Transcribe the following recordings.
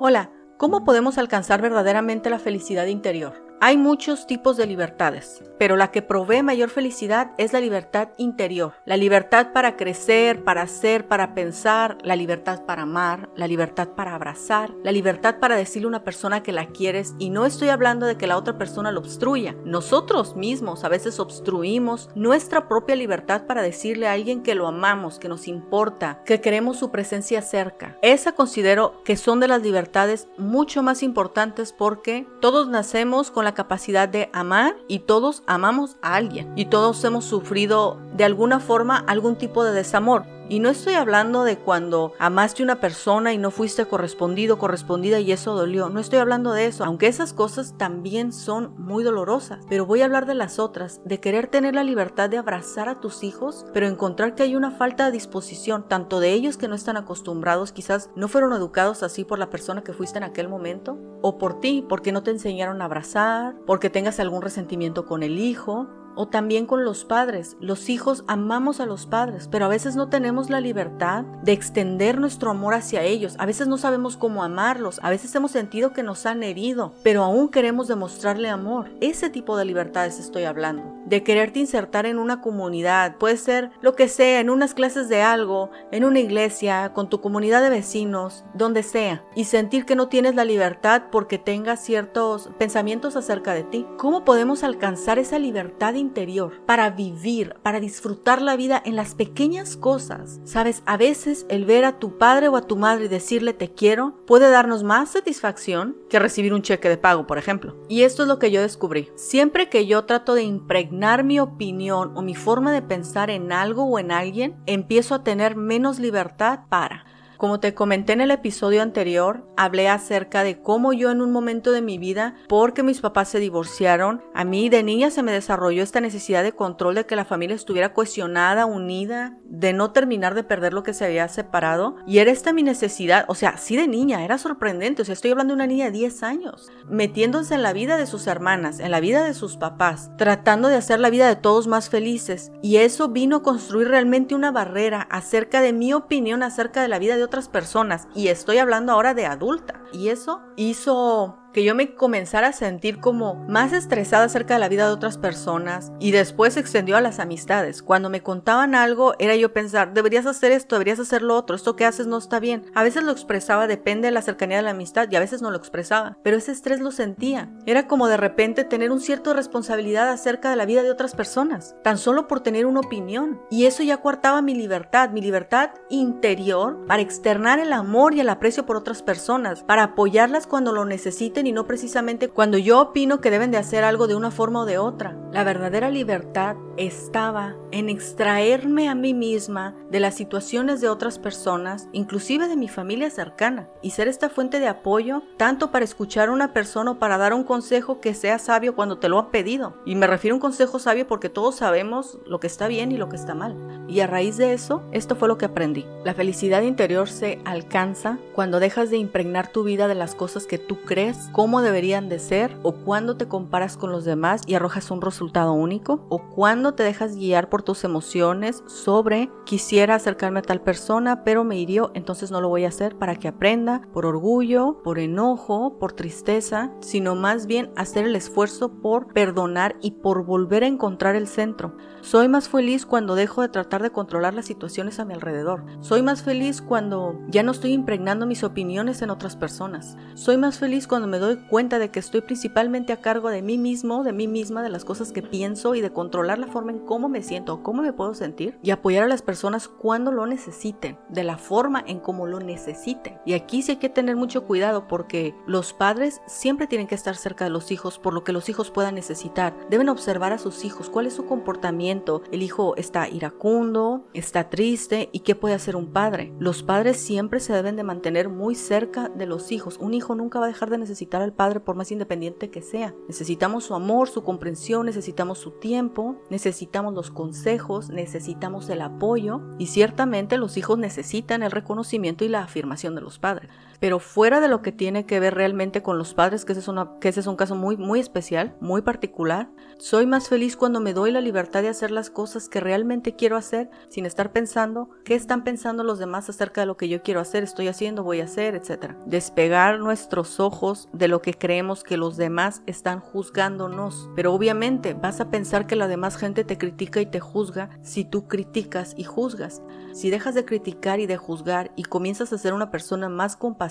Hola, ¿cómo podemos alcanzar verdaderamente la felicidad interior? Hay muchos tipos de libertades, pero la que provee mayor felicidad es la libertad interior, la libertad para crecer, para hacer, para pensar, la libertad para amar, la libertad para abrazar, la libertad para decirle a una persona que la quieres y no estoy hablando de que la otra persona lo obstruya. Nosotros mismos a veces obstruimos nuestra propia libertad para decirle a alguien que lo amamos, que nos importa, que queremos su presencia cerca. Esa considero que son de las libertades mucho más importantes porque todos nacemos con la capacidad de amar y todos amamos a alguien y todos hemos sufrido de alguna forma algún tipo de desamor. Y no estoy hablando de cuando amaste una persona y no fuiste correspondido, correspondida y eso dolió. No estoy hablando de eso, aunque esas cosas también son muy dolorosas. Pero voy a hablar de las otras, de querer tener la libertad de abrazar a tus hijos, pero encontrar que hay una falta de disposición, tanto de ellos que no están acostumbrados, quizás no fueron educados así por la persona que fuiste en aquel momento, o por ti, porque no te enseñaron a abrazar, porque tengas algún resentimiento con el hijo, o también con los padres. Los hijos amamos a los padres, pero a veces no tenemos la libertad de extender nuestro amor hacia ellos. A veces no sabemos cómo amarlos, a veces hemos sentido que nos han herido, pero aún queremos demostrarle amor. Ese tipo de libertades estoy hablando. De quererte insertar en una comunidad, puede ser lo que sea, en unas clases de algo, en una iglesia, con tu comunidad de vecinos, donde sea, y sentir que no tienes la libertad porque tengas ciertos pensamientos acerca de ti. ¿Cómo podemos alcanzar esa libertad interior para vivir, para disfrutar la vida en las pequeñas cosas. Sabes, a veces el ver a tu padre o a tu madre y decirle te quiero puede darnos más satisfacción que recibir un cheque de pago, por ejemplo. Y esto es lo que yo descubrí. Siempre que yo trato de impregnar mi opinión o mi forma de pensar en algo o en alguien, empiezo a tener menos libertad para como te comenté en el episodio anterior, hablé acerca de cómo yo en un momento de mi vida, porque mis papás se divorciaron, a mí de niña se me desarrolló esta necesidad de control de que la familia estuviera cohesionada, unida, de no terminar de perder lo que se había separado. Y era esta mi necesidad, o sea, sí de niña, era sorprendente, o sea, estoy hablando de una niña de 10 años, metiéndose en la vida de sus hermanas, en la vida de sus papás, tratando de hacer la vida de todos más felices. Y eso vino a construir realmente una barrera acerca de mi opinión acerca de la vida de otras personas y estoy hablando ahora de adulta. Y eso hizo que yo me comenzara a sentir como más estresada acerca de la vida de otras personas y después se extendió a las amistades. Cuando me contaban algo era yo pensar, deberías hacer esto, deberías hacer lo otro, esto que haces no está bien. A veces lo expresaba, depende de la cercanía de la amistad y a veces no lo expresaba, pero ese estrés lo sentía. Era como de repente tener un cierto responsabilidad acerca de la vida de otras personas, tan solo por tener una opinión. Y eso ya coartaba mi libertad, mi libertad interior para externar el amor y el aprecio por otras personas, para apoyarlas cuando lo necesiten y no precisamente cuando yo opino que deben de hacer algo de una forma o de otra. La verdadera libertad estaba en extraerme a mí misma de las situaciones de otras personas, inclusive de mi familia cercana, y ser esta fuente de apoyo tanto para escuchar a una persona o para dar un consejo que sea sabio cuando te lo han pedido. Y me refiero a un consejo sabio porque todos sabemos lo que está bien y lo que está mal. Y a raíz de eso, esto fue lo que aprendí. La felicidad interior se alcanza cuando dejas de impregnar tu vida de las cosas que tú crees cómo deberían de ser o cuando te comparas con los demás y arrojas un resultado único o cuando te dejas guiar por tus emociones sobre quisiera acercarme a tal persona pero me hirió entonces no lo voy a hacer para que aprenda por orgullo, por enojo, por tristeza, sino más bien hacer el esfuerzo por perdonar y por volver a encontrar el centro. Soy más feliz cuando dejo de tratar de controlar las situaciones a mi alrededor. Soy más feliz cuando ya no estoy impregnando mis opiniones en otras personas. Soy más feliz cuando me doy cuenta de que estoy principalmente a cargo de mí mismo, de mí misma, de las cosas que pienso y de controlar la forma en cómo me siento cómo me puedo sentir y apoyar a las personas cuando lo necesiten, de la forma en cómo lo necesiten. Y aquí sí hay que tener mucho cuidado porque los padres siempre tienen que estar cerca de los hijos por lo que los hijos puedan necesitar. Deben observar a sus hijos cuál es su comportamiento. El hijo está iracundo, está triste y qué puede hacer un padre. Los padres siempre se deben de mantener muy cerca de los hijos. Un hijo nunca va a dejar de necesitar al Padre por más independiente que sea. Necesitamos su amor, su comprensión, necesitamos su tiempo, necesitamos los consejos, necesitamos el apoyo y ciertamente los hijos necesitan el reconocimiento y la afirmación de los padres. Pero fuera de lo que tiene que ver realmente con los padres, que ese es, una, que ese es un caso muy, muy especial, muy particular, soy más feliz cuando me doy la libertad de hacer las cosas que realmente quiero hacer sin estar pensando qué están pensando los demás acerca de lo que yo quiero hacer, estoy haciendo, voy a hacer, etc. Despegar nuestros ojos de lo que creemos que los demás están juzgándonos. Pero obviamente vas a pensar que la demás gente te critica y te juzga si tú criticas y juzgas. Si dejas de criticar y de juzgar y comienzas a ser una persona más compasiva,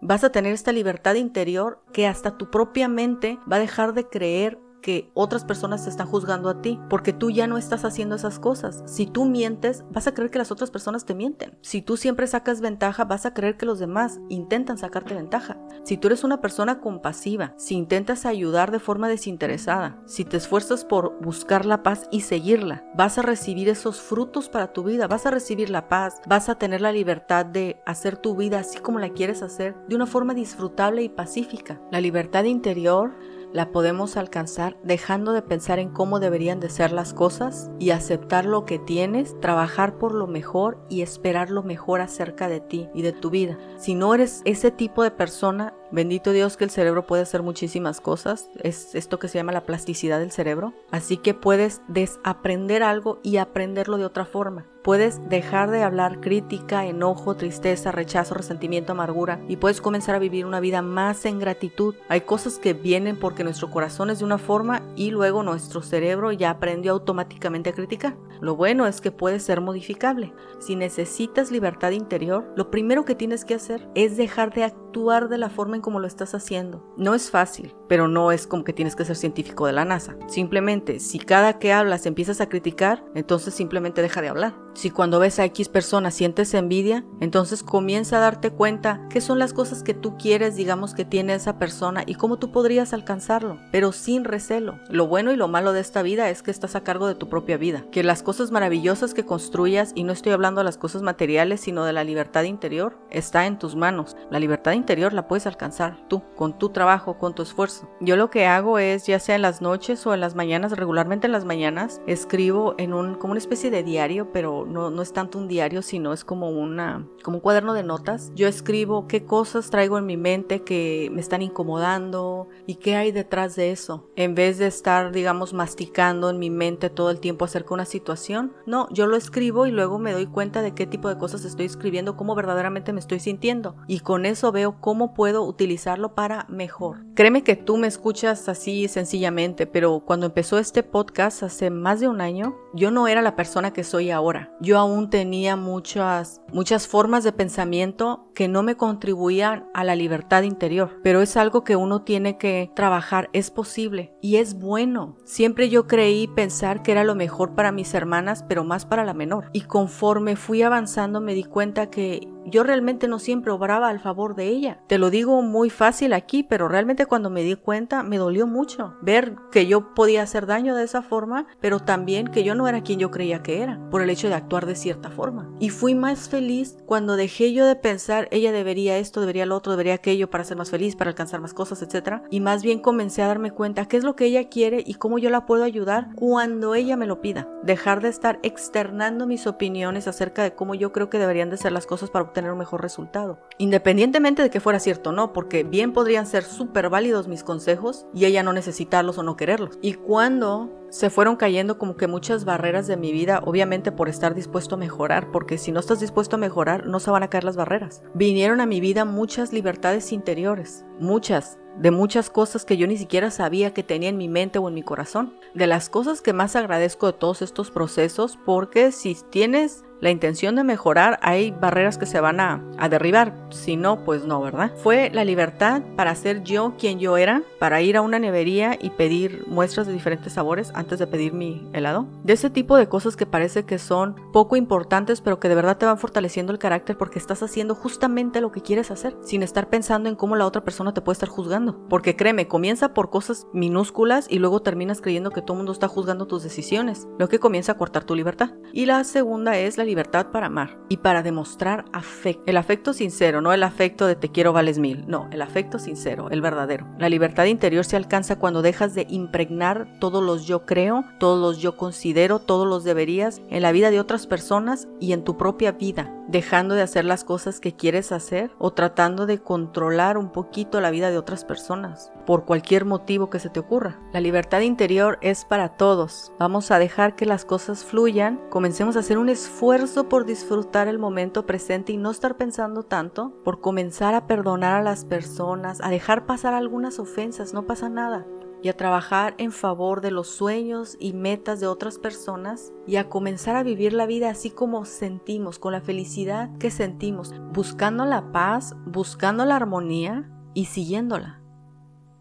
vas a tener esta libertad interior que hasta tu propia mente va a dejar de creer que otras personas te están juzgando a ti, porque tú ya no estás haciendo esas cosas. Si tú mientes, vas a creer que las otras personas te mienten. Si tú siempre sacas ventaja, vas a creer que los demás intentan sacarte ventaja. Si tú eres una persona compasiva, si intentas ayudar de forma desinteresada, si te esfuerzas por buscar la paz y seguirla, vas a recibir esos frutos para tu vida, vas a recibir la paz, vas a tener la libertad de hacer tu vida así como la quieres hacer, de una forma disfrutable y pacífica. La libertad interior la podemos alcanzar dejando de pensar en cómo deberían de ser las cosas y aceptar lo que tienes, trabajar por lo mejor y esperar lo mejor acerca de ti y de tu vida. Si no eres ese tipo de persona, bendito Dios que el cerebro puede hacer muchísimas cosas, es esto que se llama la plasticidad del cerebro, así que puedes desaprender algo y aprenderlo de otra forma. Puedes dejar de hablar crítica, enojo, tristeza, rechazo, resentimiento, amargura y puedes comenzar a vivir una vida más en gratitud. Hay cosas que vienen porque nuestro corazón es de una forma y luego nuestro cerebro ya aprendió automáticamente a criticar. Lo bueno es que puede ser modificable. Si necesitas libertad interior, lo primero que tienes que hacer es dejar de actuar de la forma como lo estás haciendo. No es fácil, pero no es como que tienes que ser científico de la NASA. Simplemente, si cada que hablas empiezas a criticar, entonces simplemente deja de hablar. Si cuando ves a X persona sientes envidia, entonces comienza a darte cuenta qué son las cosas que tú quieres, digamos, que tiene esa persona y cómo tú podrías alcanzarlo, pero sin recelo. Lo bueno y lo malo de esta vida es que estás a cargo de tu propia vida, que las cosas maravillosas que construyas, y no estoy hablando de las cosas materiales, sino de la libertad interior, está en tus manos. La libertad interior la puedes alcanzar tú, con tu trabajo, con tu esfuerzo. Yo lo que hago es, ya sea en las noches o en las mañanas, regularmente en las mañanas, escribo en un, como una especie de diario, pero no, es tanto un diario, sino es como, una, como un cuaderno de notas. Yo escribo qué cosas traigo en mi mente que me están incomodando y qué hay detrás de eso. En vez de estar, digamos, masticando en mi mente todo el tiempo acerca de una situación, no, yo lo escribo y luego me doy cuenta de qué tipo de cosas estoy escribiendo, cómo verdaderamente me estoy sintiendo. Y con eso veo cómo puedo utilizarlo para mejor. Créeme que tú me escuchas así sencillamente, pero cuando empezó este podcast hace más de un año, yo no era la persona que soy ahora. Yo aún tenía muchas, muchas formas de pensamiento que no me contribuían a la libertad interior, pero es algo que uno tiene que trabajar, es posible y es bueno. Siempre yo creí pensar que era lo mejor para mis hermanas, pero más para la menor. Y conforme fui avanzando me di cuenta que yo realmente no siempre obraba al favor de ella. Te lo digo muy fácil aquí, pero realmente cuando me di cuenta me dolió mucho ver que yo podía hacer daño de esa forma, pero también que yo no era quien yo creía que era, por el hecho de actuar de cierta forma. Y fui más feliz cuando dejé yo de pensar, ella debería esto, debería lo otro, debería aquello para ser más feliz, para alcanzar más cosas, etc. Y más bien comencé a darme cuenta qué es lo que ella quiere y cómo yo la puedo ayudar cuando ella me lo pida. Dejar de estar externando mis opiniones acerca de cómo yo creo que deberían de ser las cosas para tener un mejor resultado. Independientemente de que fuera cierto o no, porque bien podrían ser súper válidos mis consejos y ella no necesitarlos o no quererlos. Y cuando se fueron cayendo como que muchas barreras de mi vida, obviamente por estar dispuesto a mejorar, porque si no estás dispuesto a mejorar, no se van a caer las barreras. Vinieron a mi vida muchas libertades interiores, muchas, de muchas cosas que yo ni siquiera sabía que tenía en mi mente o en mi corazón. De las cosas que más agradezco de todos estos procesos, porque si tienes la intención de mejorar, hay barreras que se van a, derribar, si no, pues no, ¿verdad? Fue la libertad para ser yo quien yo era, para ir a una nevería y pedir muestras de diferentes sabores antes de pedir mi helado. De ese tipo de cosas que parece que son poco importantes, pero que de verdad te van fortaleciendo el carácter porque estás haciendo justamente lo que quieres hacer, sin estar pensando en cómo la otra persona te puede estar juzgando. Porque créeme, comienza por cosas minúsculas y luego terminas creyendo que todo el mundo está juzgando tus decisiones, lo que comienza a cortar tu libertad. Y la segunda es la libertad para amar y para demostrar afecto. El afecto sincero, no el afecto de te quiero vales mil, no, el afecto sincero, el verdadero. La libertad interior se alcanza cuando dejas de impregnar todos los yo creo, todos los yo considero, todos los deberías en la vida de otras personas y en tu propia vida, dejando de hacer las cosas que quieres hacer o tratando de controlar un poquito la vida de otras personas por cualquier motivo que se te ocurra. La libertad interior es para todos. Vamos a dejar que las cosas fluyan, comencemos a hacer un esfuerzo por disfrutar el momento presente y no estar pensando tanto, por comenzar a perdonar a las personas, a dejar pasar algunas ofensas, no pasa nada y a trabajar en favor de los sueños y metas de otras personas y a comenzar a vivir la vida así como sentimos, con la felicidad que sentimos, buscando la paz, buscando la armonía y siguiéndola.